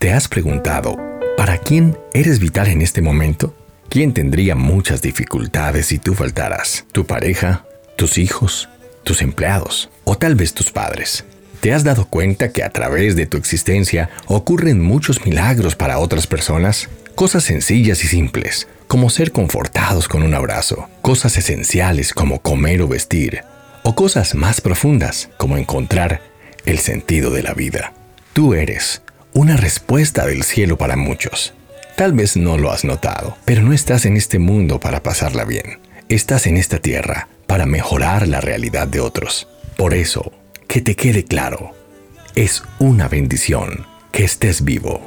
¿Te has preguntado, ¿para quién eres vital en este momento? ¿Quién tendría muchas dificultades si tú faltaras? ¿Tu pareja? ¿Tus hijos? ¿Tus empleados? ¿O tal vez tus padres? ¿Te has dado cuenta que a través de tu existencia ocurren muchos milagros para otras personas? Cosas sencillas y simples, como ser confortados con un abrazo, cosas esenciales como comer o vestir, o cosas más profundas como encontrar el sentido de la vida. Tú eres una respuesta del cielo para muchos. Tal vez no lo has notado, pero no estás en este mundo para pasarla bien. Estás en esta tierra para mejorar la realidad de otros. Por eso, que te quede claro, es una bendición que estés vivo.